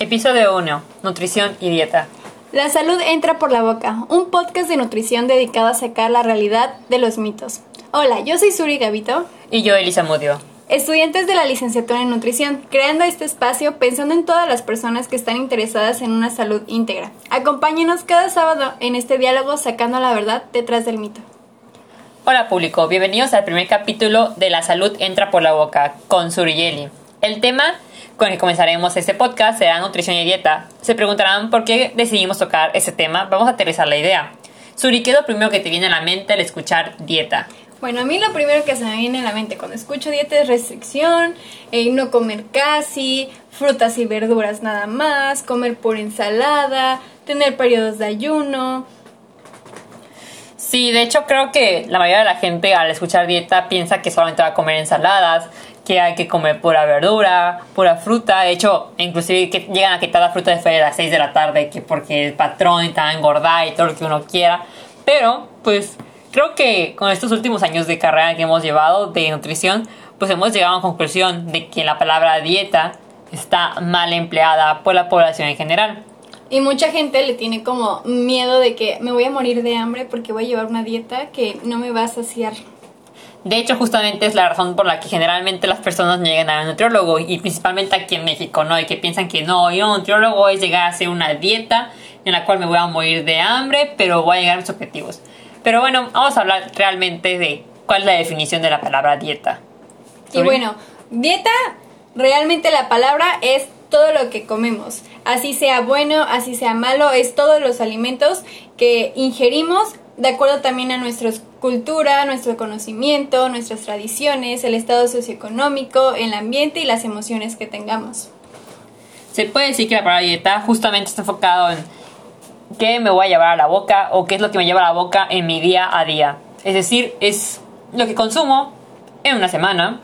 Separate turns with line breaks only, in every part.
Episodio 1. Nutrición y dieta.
La salud entra por la boca, un podcast de nutrición dedicado a sacar la realidad de los mitos. Hola, yo soy Suri Gavito.
Y yo, Elisa Mudio.
Estudiantes de la licenciatura en nutrición, creando este espacio pensando en todas las personas que están interesadas en una salud íntegra. Acompáñenos cada sábado en este diálogo sacando la verdad detrás del mito.
Hola público, bienvenidos al primer capítulo de La salud entra por la boca con Suriyeli. El tema con el que comenzaremos este podcast será nutrición y dieta. Se preguntarán por qué decidimos tocar ese tema. Vamos a aterrizar la idea. Suri, ¿qué es lo primero que te viene a la mente al escuchar dieta?
Bueno, a mí lo primero que se me viene a la mente cuando escucho dieta es restricción, eh, no comer casi, frutas y verduras nada más, comer por ensalada, tener periodos de ayuno.
Sí, de hecho creo que la mayoría de la gente al escuchar dieta piensa que solamente va a comer ensaladas, que hay que comer pura verdura, pura fruta. De hecho, inclusive que llegan a quitar la fruta de feria a las 6 de la tarde, que porque el patrón está engordar y todo lo que uno quiera. Pero, pues, creo que con estos últimos años de carrera que hemos llevado de nutrición, pues hemos llegado a la conclusión de que la palabra dieta está mal empleada por la población en general.
Y mucha gente le tiene como miedo de que me voy a morir de hambre porque voy a llevar una dieta que no me va a saciar.
De hecho, justamente es la razón por la que generalmente las personas llegan al nutriólogo y principalmente aquí en México, ¿no? De que piensan que no, ir a un nutriólogo es llegar a hacer una dieta en la cual me voy a morir de hambre, pero voy a llegar a mis objetivos. Pero bueno, vamos a hablar realmente de cuál es la definición de la palabra dieta.
Y bueno, dieta, realmente la palabra es todo lo que comemos. Así sea bueno, así sea malo, es todos los alimentos que ingerimos de acuerdo también a nuestra cultura, nuestro conocimiento, nuestras tradiciones, el estado socioeconómico, el ambiente y las emociones que tengamos.
Se puede decir que la palabra dieta justamente está enfocado en qué me voy a llevar a la boca o qué es lo que me lleva a la boca en mi día a día. Es decir, es lo que consumo en una semana,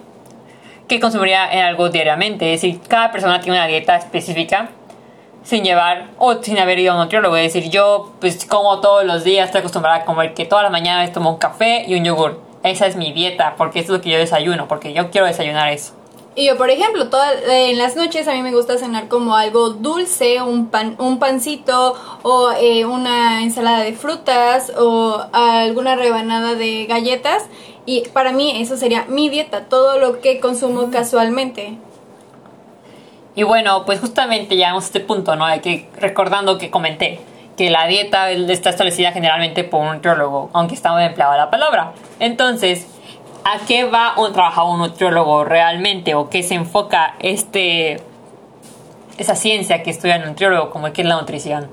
que consumiría en algo diariamente. Es decir, cada persona tiene una dieta específica sin llevar o sin haber ido a un nutriólogo. Es decir, yo pues como todos los días, estoy acostumbrada a comer que todas las mañanas tomo un café y un yogur. Esa es mi dieta, porque es lo que yo desayuno, porque yo quiero desayunar eso.
Y yo, por ejemplo, todas, en las noches a mí me gusta cenar como algo dulce, un pan, un pancito o eh, una ensalada de frutas o alguna rebanada de galletas. Y para mí eso sería mi dieta, todo lo que consumo casualmente.
Y bueno, pues justamente llegamos a este punto, ¿no? Hay que, recordando que comenté que la dieta está establecida generalmente por un nutriólogo, aunque está muy empleada la palabra. Entonces, ¿a qué va un trabajo un nutriólogo realmente? ¿O qué se enfoca este, esa ciencia que estudia el nutriólogo, como que es la nutrición?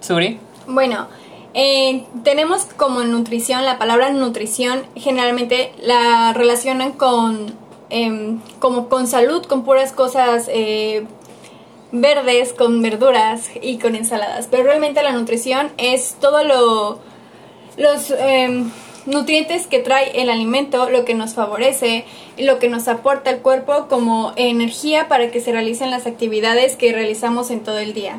¿Suri?
Bueno, eh, tenemos como nutrición, la palabra nutrición generalmente la relacionan con Em, como con salud, con puras cosas eh, verdes, con verduras y con ensaladas. Pero realmente la nutrición es todo lo los em, nutrientes que trae el alimento, lo que nos favorece, lo que nos aporta el cuerpo como energía para que se realicen las actividades que realizamos en todo el día.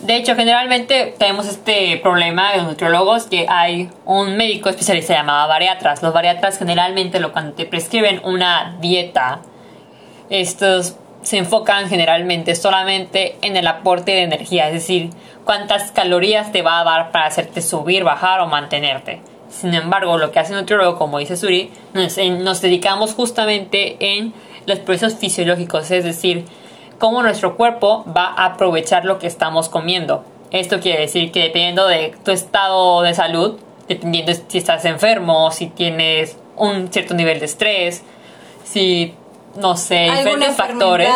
De hecho, generalmente tenemos este problema de los nutriólogos que hay un médico especialista llamado bariatras. Los bariatras generalmente lo cuando te prescriben una dieta, estos se enfocan generalmente solamente en el aporte de energía, es decir, cuántas calorías te va a dar para hacerte subir, bajar o mantenerte. Sin embargo, lo que hace un nutriólogo, como dice Suri, nos, nos dedicamos justamente en los procesos fisiológicos, es decir, cómo nuestro cuerpo va a aprovechar lo que estamos comiendo. Esto quiere decir que dependiendo de tu estado de salud, dependiendo si estás enfermo, si tienes un cierto nivel de estrés, si, no sé, diferentes factores.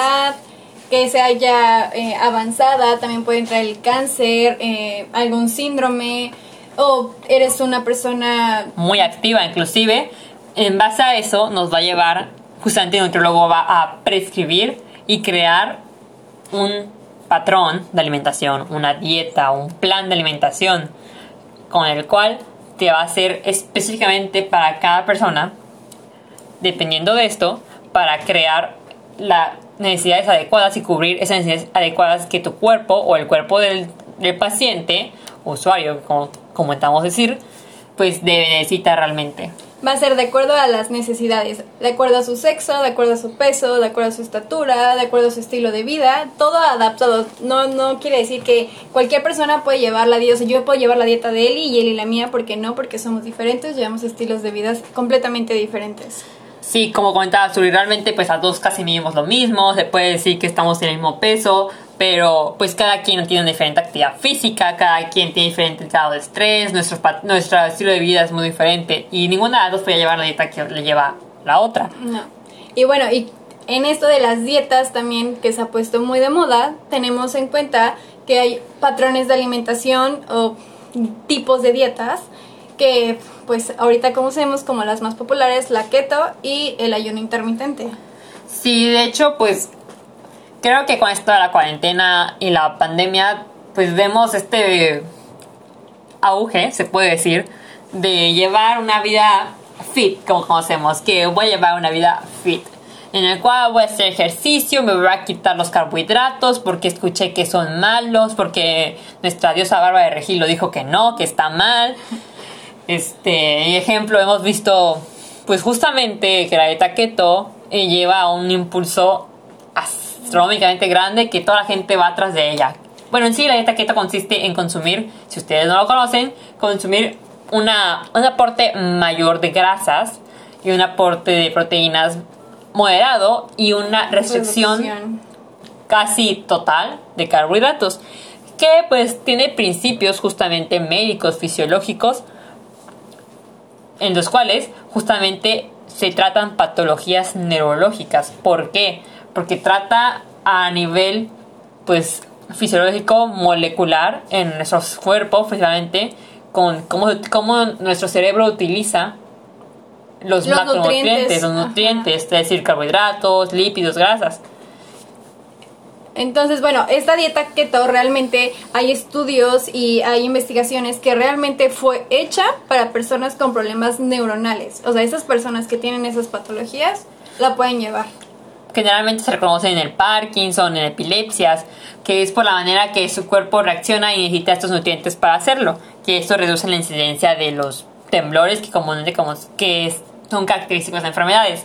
Que se haya eh, avanzada, también puede entrar el cáncer, eh, algún síndrome, o eres una persona...
Muy activa inclusive. En base a eso nos va a llevar, justamente el nutriólogo va a prescribir y crear un patrón de alimentación, una dieta, un plan de alimentación con el cual te va a hacer específicamente para cada persona, dependiendo de esto, para crear las necesidades adecuadas y cubrir esas necesidades adecuadas que tu cuerpo o el cuerpo del, paciente, usuario, como comentamos decir, pues necesita realmente
va a ser de acuerdo a las necesidades, de acuerdo a su sexo, de acuerdo a su peso, de acuerdo a su estatura, de acuerdo a su estilo de vida, todo adaptado. No, no quiere decir que cualquier persona puede llevar la dieta, o sea, yo puedo llevar la dieta de Eli y Eli la mía, porque no, porque somos diferentes, llevamos estilos de vida completamente diferentes.
Sí, como comentaba Suri, realmente pues a dos casi medimos lo mismo, se puede decir que estamos en el mismo peso, pero pues cada quien tiene una diferente actividad física, cada quien tiene diferente grado de estrés, nuestro, nuestro estilo de vida es muy diferente y ninguna de las dos puede llevar la dieta que le lleva la otra.
No. Y bueno, y en esto de las dietas también que se ha puesto muy de moda, tenemos en cuenta que hay patrones de alimentación o tipos de dietas que pues ahorita conocemos como las más populares, la keto y el ayuno intermitente.
Sí, de hecho, pues creo que con esto de la cuarentena y la pandemia, pues vemos este auge, se puede decir, de llevar una vida fit, como conocemos, que voy a llevar una vida fit, en el cual voy a hacer ejercicio, me voy a quitar los carbohidratos porque escuché que son malos, porque nuestra diosa Bárbara de Regil lo dijo que no, que está mal. Este, ejemplo, hemos visto, pues justamente que la dieta keto eh, lleva un impulso astronómicamente grande que toda la gente va atrás de ella. Bueno, en sí la dieta keto consiste en consumir, si ustedes no lo conocen, consumir una, un aporte mayor de grasas y un aporte de proteínas moderado y una restricción casi total de carbohidratos que pues tiene principios justamente médicos fisiológicos en los cuales justamente se tratan patologías neurológicas. ¿Por qué? Porque trata a nivel pues fisiológico molecular en nuestros cuerpos precisamente con cómo, cómo nuestro cerebro utiliza los, macronutrientes, los nutrientes, es decir, carbohidratos, lípidos, grasas.
Entonces, bueno, esta dieta keto realmente hay estudios y hay investigaciones que realmente fue hecha para personas con problemas neuronales. O sea, esas personas que tienen esas patologías la pueden llevar
generalmente se reconocen en el Parkinson, en epilepsias, que es por la manera que su cuerpo reacciona y necesita estos nutrientes para hacerlo, que esto reduce la incidencia de los temblores que comúnmente como que son característicos de enfermedades.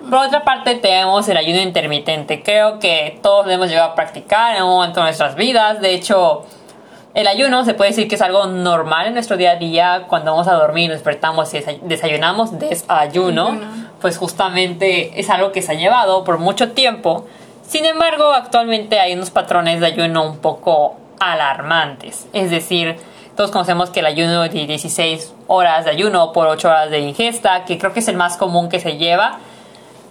Por otra parte tenemos el ayuno intermitente. Creo que todos hemos llegado a practicar en un momento de nuestras vidas. De hecho, el ayuno se puede decir que es algo normal en nuestro día a día. Cuando vamos a dormir, despertamos y desayunamos, desayuno pues justamente es algo que se ha llevado por mucho tiempo. Sin embargo, actualmente hay unos patrones de ayuno un poco alarmantes. Es decir, todos conocemos que el ayuno de 16 horas de ayuno por 8 horas de ingesta, que creo que es el más común que se lleva.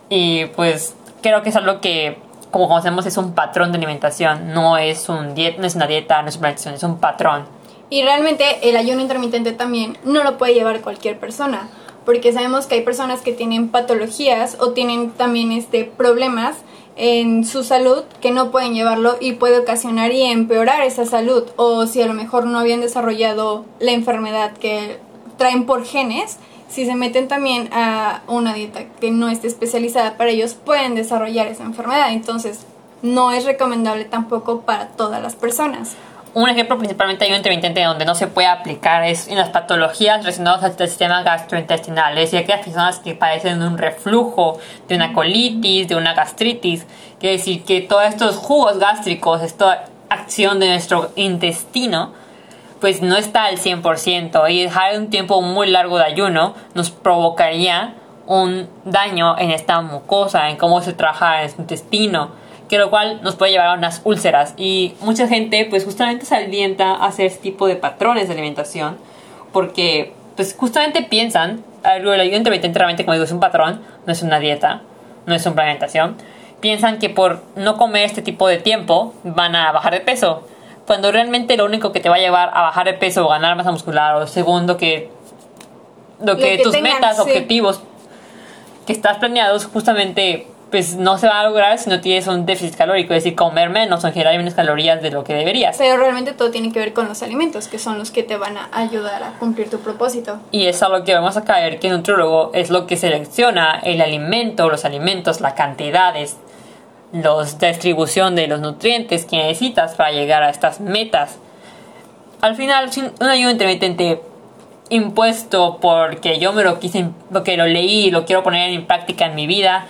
Y pues creo que es algo que, como conocemos, es un patrón de alimentación. No es, un no es una dieta, no es una alimentación, es un patrón.
Y realmente el ayuno intermitente también no lo puede llevar cualquier persona porque sabemos que hay personas que tienen patologías o tienen también este problemas en su salud que no pueden llevarlo y puede ocasionar y empeorar esa salud. O si a lo mejor no habían desarrollado la enfermedad que traen por genes si se meten también a una dieta que no esté especializada para ellos pueden desarrollar esa enfermedad. Entonces no es recomendable tampoco para todas las personas
un ejemplo principalmente hay un intermitente donde no se puede aplicar es en las patologías relacionadas al sistema gastrointestinal, es decir, aquellas personas que padecen de un reflujo, de una colitis, de una gastritis, quiere decir que todos estos jugos gástricos, esta acción de nuestro intestino, pues no está al 100% y dejar un tiempo muy largo de ayuno nos provocaría un daño en esta mucosa, en cómo se trabaja en el intestino que lo cual nos puede llevar a unas úlceras. Y mucha gente pues justamente se alienta a hacer este tipo de patrones de alimentación porque pues justamente piensan, algo del ayuno intermitente realmente como digo es un patrón, no es una dieta, no es una alimentación, piensan que por no comer este tipo de tiempo van a bajar de peso, cuando realmente lo único que te va a llevar a bajar de peso o ganar masa muscular o segundo que lo que, tus metas, objetivos que estás planeados justamente pues no se va a lograr si no tienes un déficit calórico, es decir, comer menos o generar menos calorías de lo que deberías.
Pero realmente todo tiene que ver con los alimentos, que son los que te van a ayudar a cumplir tu propósito.
Y es a lo que vamos a caer, que el nutriólogo es lo que selecciona el alimento, los alimentos, las cantidades, la distribución de los nutrientes que necesitas para llegar a estas metas. Al final, un ayuno intermitente impuesto porque yo me lo quise, porque lo leí y lo quiero poner en práctica en mi vida.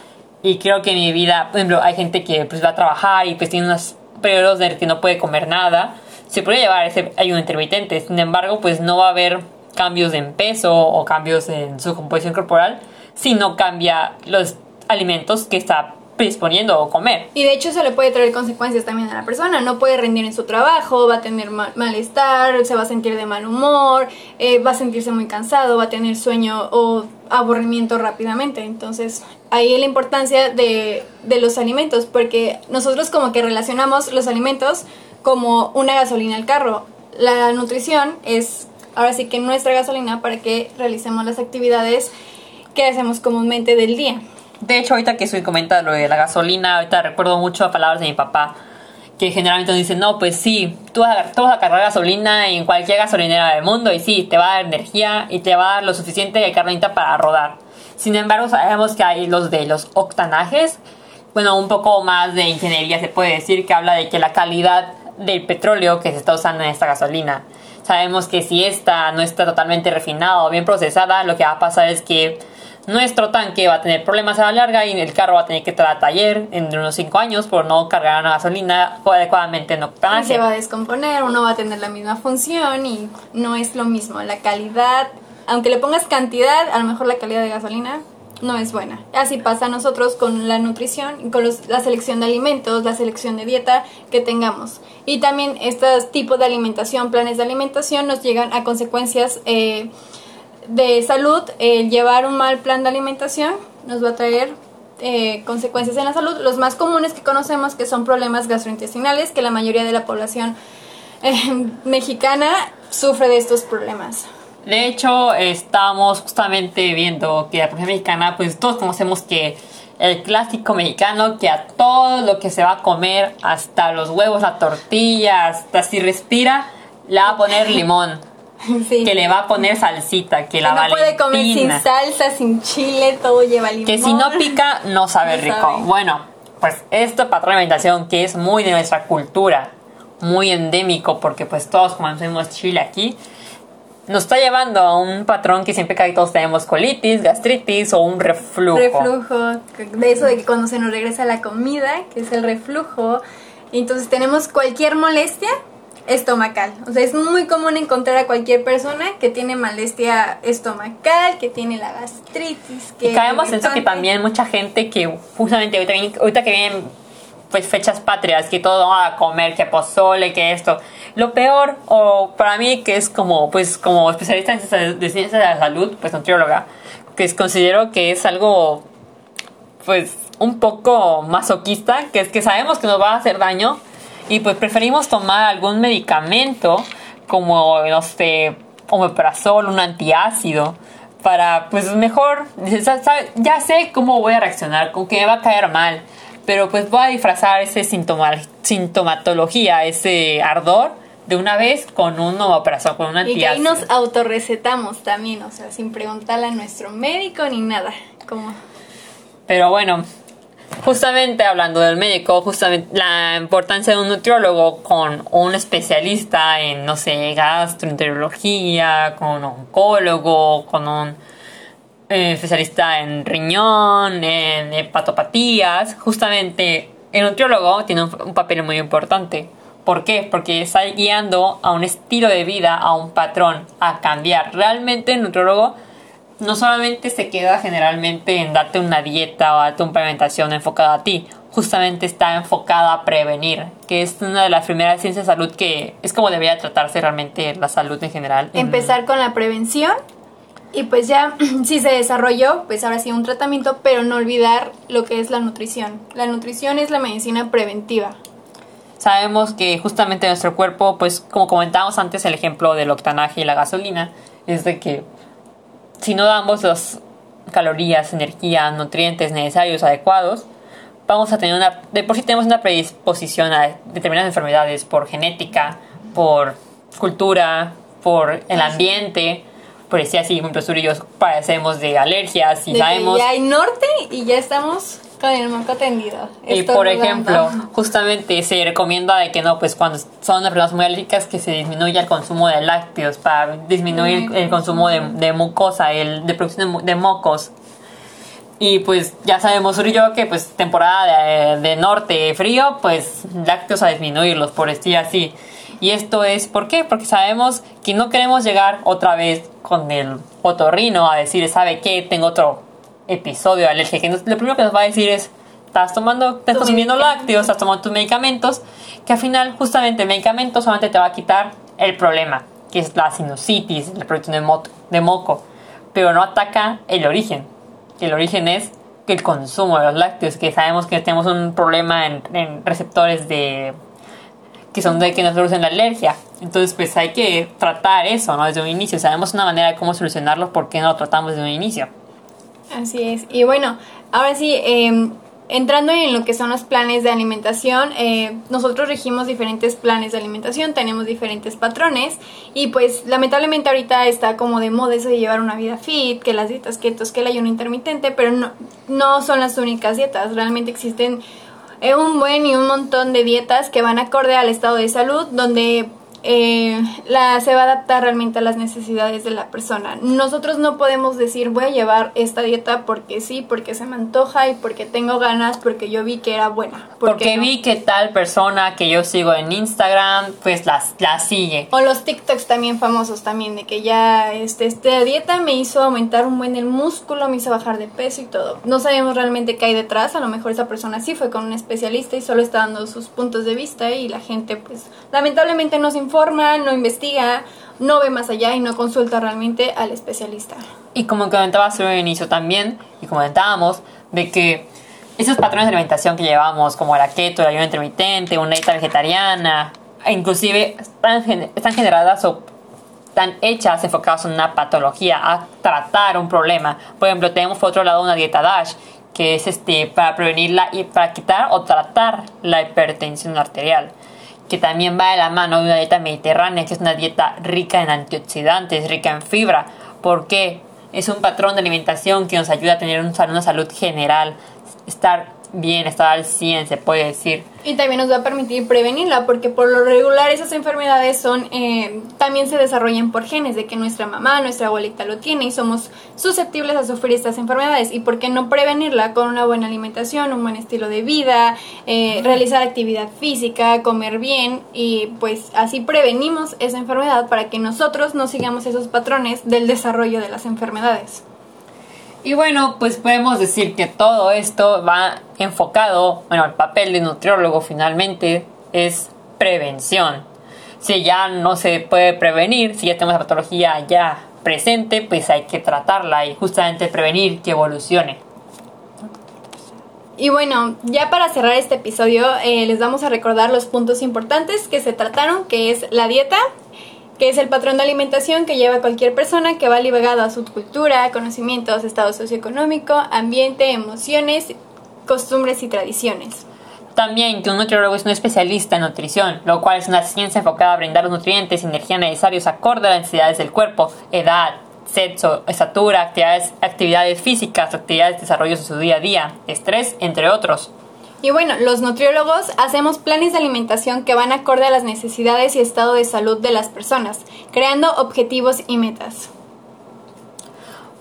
Y creo que en mi vida, por ejemplo, hay gente que pues va a trabajar y pues tiene unos periodos de que no puede comer nada. Se puede llevar ese ayuno intermitente. Sin embargo, pues no va a haber cambios en peso o cambios en su composición corporal si no cambia los alimentos que está predisponiendo o comer.
Y de hecho eso le puede traer consecuencias también a la persona. No puede rendir en su trabajo, va a tener malestar, se va a sentir de mal humor, eh, va a sentirse muy cansado, va a tener sueño o aburrimiento rápidamente. Entonces ahí la importancia de, de los alimentos, porque nosotros como que relacionamos los alimentos como una gasolina al carro. La nutrición es ahora sí que nuestra gasolina para que realicemos las actividades que hacemos comúnmente del día.
De hecho, ahorita que estoy comentando lo de la gasolina, ahorita recuerdo mucho palabras de mi papá, que generalmente nos no, pues sí, tú vas, a, tú vas a cargar gasolina en cualquier gasolinera del mundo y sí, te va a dar energía y te va a dar lo suficiente de carnita para rodar. Sin embargo, sabemos que hay los de los octanajes, bueno, un poco más de ingeniería se puede decir, que habla de que la calidad del petróleo que se está usando en esta gasolina. Sabemos que si esta no está totalmente refinada o bien procesada, lo que va a pasar es que nuestro tanque va a tener problemas a la larga y el carro va a tener que estar a taller en unos 5 años por no cargar la gasolina adecuadamente en.
Se va a descomponer, uno va a tener la misma función y no es lo mismo. La calidad, aunque le pongas cantidad, a lo mejor la calidad de gasolina no es buena. Así pasa a nosotros con la nutrición, con la selección de alimentos, la selección de dieta que tengamos. Y también estos tipos de alimentación, planes de alimentación, nos llegan a consecuencias eh, de salud, el llevar un mal plan de alimentación nos va a traer eh, consecuencias en la salud. Los más comunes que conocemos que son problemas gastrointestinales, que la mayoría de la población eh, mexicana sufre de estos problemas.
De hecho, estamos justamente viendo que la población mexicana, pues todos conocemos que el clásico mexicano que a todo lo que se va a comer, hasta los huevos, la tortilla, hasta si respira, le va a poner limón. que le va a poner salsita, que, la
no puede comer sin salsa, sin chile, todo lleva limón.
Que si no pica, no sabe rico. Bueno, pues esto patrón de alimentación que es muy de nuestra cultura, muy endémico, porque pues todos comemos chile aquí, nos está llevando a un patrón que siempre que todos tenemos colitis, gastritis o un reflujo.
Reflujo, de eso de que cuando se nos regresa la comida, que es el reflujo, entonces tenemos cualquier molestia, estomacal. O sea, es muy común encontrar a cualquier persona que tiene molestia estomacal, que tiene la gastritis. Que
y caemos en eso que también mucha gente que justamente ahorita, ahorita que vienen pues fechas patrias, que todo va a comer, que pozole, que esto. Lo peor, o para mí que es como, pues como especialista en de ciencias de la salud, pues nutrióloga, que considero que es algo, pues un poco masoquista, que es que sabemos que nos va a hacer daño, y pues preferimos tomar algún medicamento como, no sé, omeprazol, un antiácido, para pues mejor, ya sé cómo voy a reaccionar, con que me va a caer mal, pero pues voy a disfrazar ese sintomatología, ese ardor de una vez con un omeprazol, con un antiácido. Y que
ahí nos autorrecetamos también, o sea, sin preguntarle a nuestro médico ni nada, como...
Pero bueno, justamente hablando del médico, justamente la importancia de un nutriólogo con un especialista en, no sé, gastroenterología, con un oncólogo, con un eh, especialista en riñón, en hepatopatías, justamente el nutriólogo tiene un, papel muy importante. ¿Por qué? Porque está guiando a un estilo de vida, a un patrón, a cambiar. Realmente el nutriólogo no solamente se queda generalmente en darte una dieta o darte una implementación enfocada a ti, justamente está enfocada a prevenir, que es una de las primeras ciencias de salud que es como debería tratarse realmente la salud en general.
Empezar con la prevención y pues ya si se desarrolló, pues ahora sí un tratamiento, pero no olvidar lo que es la nutrición. La nutrición es la medicina preventiva.
Sabemos que justamente nuestro cuerpo, pues como comentábamos antes el ejemplo del octanaje y la gasolina, es de que si no damos las calorías, energía, nutrientes necesarios adecuados, vamos a tener una, de por sí tenemos una predisposición a determinadas enfermedades por genética, por cultura, por el ambiente, por decir así, por ejemplo, y yo padecemos de alergias y sabemos...
ya hay norte y ya estamos Con el tendido.
Y por ejemplo, justamente se recomienda de que no, pues cuando son personas muy alérgicas que se disminuya el consumo de lácteos para disminuir el consumo de, mucosa, el de producción de, mocos. Y pues ya sabemos, Uri y yo, que pues temporada de, norte frío, pues lácteos a disminuirlos, por decir así. Y esto es, ¿por qué? Porque sabemos que no queremos llegar otra vez con el otorrino a decir, ¿sabe qué? Tengo otro episodio de alergia. Que lo primero que nos va a decir es, estás tomando, estás consumiendo lácteos, estás tomando tus medicamentos, que al final justamente el medicamento solamente te va a quitar el problema, que es la sinusitis, la producción de, de moco, pero no ataca el origen. El origen es el consumo de los lácteos, que sabemos que tenemos un problema en, en receptores de que son de que nos producen la alergia. Entonces, pues hay que tratar eso, ¿no? Desde un inicio. Sabemos una manera de cómo solucionarlo, ¿por qué no lo tratamos desde un inicio?
Así es. Y bueno, ahora sí, em, entrando en lo que son los planes de alimentación, eh, nosotros regimos diferentes planes de alimentación, tenemos diferentes patrones y pues lamentablemente ahorita está como de moda eso de llevar una vida fit, que las dietas ketos, que el ayuno intermitente, pero no, no son las únicas dietas, realmente existen eh, un buen y un montón de dietas que van acorde al estado de salud, donde eh, la, se va a adaptar realmente a las necesidades de la persona. Nosotros no podemos decir voy a llevar esta dieta porque sí, porque se me antoja y porque tengo ganas, porque yo vi que era buena.
Porque vi que tal persona que yo sigo en Instagram, pues la, la sigue.
O los TikToks también famosos también, de que ya este, esta dieta me hizo aumentar un buen el músculo, me hizo bajar de peso y todo. No sabemos realmente qué hay detrás, a lo mejor esa persona sí fue con un especialista y solo está dando sus puntos de vista y la gente pues lamentablemente no se informa, no investiga, no ve más allá y no consulta realmente al especialista.
Y como comentabas al inicio también, y comentábamos, de que esos patrones de alimentación que llevamos, como la keto, el ayuno intermitente, una dieta vegetariana, inclusive están, están generadas o están hechas enfocadas en una patología, a tratar un problema. Por ejemplo, tenemos por otro lado una dieta DASH, que es este para prevenirla y para quitar o tratar la hipertensión arterial que también va de la mano de una dieta mediterránea, que es una dieta rica en antioxidantes, rica en fibra. porque Es un patrón de alimentación que nos ayuda a tener una salud general, estar bien, estar al 100, se puede decir.
Y también nos va a permitir prevenirla, porque por lo regular esas enfermedades son eh, también se desarrollan por genes, de que nuestra mamá, nuestra abuelita lo tiene y somos susceptibles a sufrir estas enfermedades. ¿Y por qué no prevenirla con una buena alimentación, un buen estilo de vida, eh, realizar actividad física, comer bien y pues así prevenimos esa enfermedad para que nosotros no sigamos esos patrones del desarrollo de las enfermedades?
Y bueno, pues podemos decir que todo esto va enfocado, bueno, el papel de nutriólogo finalmente es prevención. Si ya no se puede prevenir, si ya tenemos la patología ya presente, pues hay que tratarla y justamente prevenir que evolucione.
Y bueno, ya para cerrar este episodio, eh, les vamos a recordar los puntos importantes que se trataron, que es la dieta, que es el patrón de alimentación que lleva cualquier persona que va ligado a su cultura, conocimientos, estado socioeconómico, ambiente, emociones, costumbres y tradiciones.
También que un nutriólogo es un especialista en nutrición, lo cual es una ciencia enfocada a brindar los nutrientes y energía necesarios acorde a las necesidades del cuerpo, edad, sexo, estatura, actividades, actividades físicas, actividades de desarrollo de su día a día, estrés, entre otros.
Y bueno, los nutriólogos hacemos planes de alimentación que van acorde a las necesidades y estado de salud de las personas, creando objetivos y metas.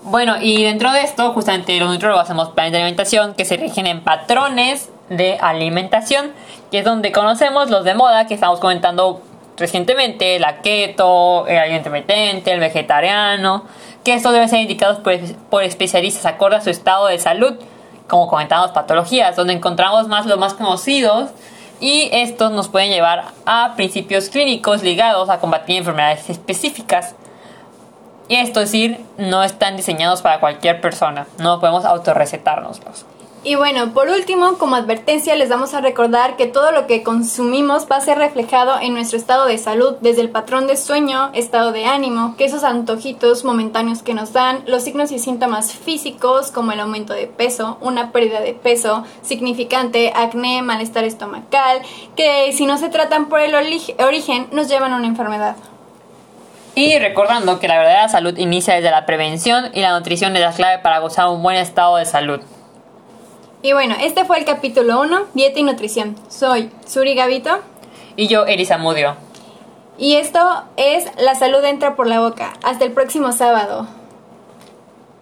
Bueno, y dentro de esto, justamente los nutriólogos hacemos planes de alimentación que se rigen en patrones de alimentación, que es donde conocemos los de moda que estamos comentando recientemente, la keto, el ayuno intermitente, el vegetariano, que estos deben ser indicados por, por especialistas acorde a su estado de salud como comentamos, patologías, donde encontramos más los más conocidos y estos nos pueden llevar a principios clínicos ligados a combatir enfermedades específicas. Y esto es decir, no están diseñados para cualquier persona, no podemos autorrecetárnoslos.
Y bueno, por último, como advertencia, les vamos a recordar que todo lo que consumimos va a ser reflejado en nuestro estado de salud, desde el patrón de sueño, estado de ánimo, que esos antojitos momentáneos que nos dan, los signos y síntomas físicos como el aumento de peso, una pérdida de peso significante, acné, malestar estomacal, que si no se tratan por el origen nos llevan a una enfermedad.
Y recordando que la verdadera salud inicia desde la prevención y la nutrición es la clave para gozar un buen estado de salud.
Y bueno, este fue el capítulo 1, dieta y nutrición. Soy Suri Gavito.
Y yo, Elisa Mudio.
Y esto es La salud entra por la boca. Hasta el próximo sábado.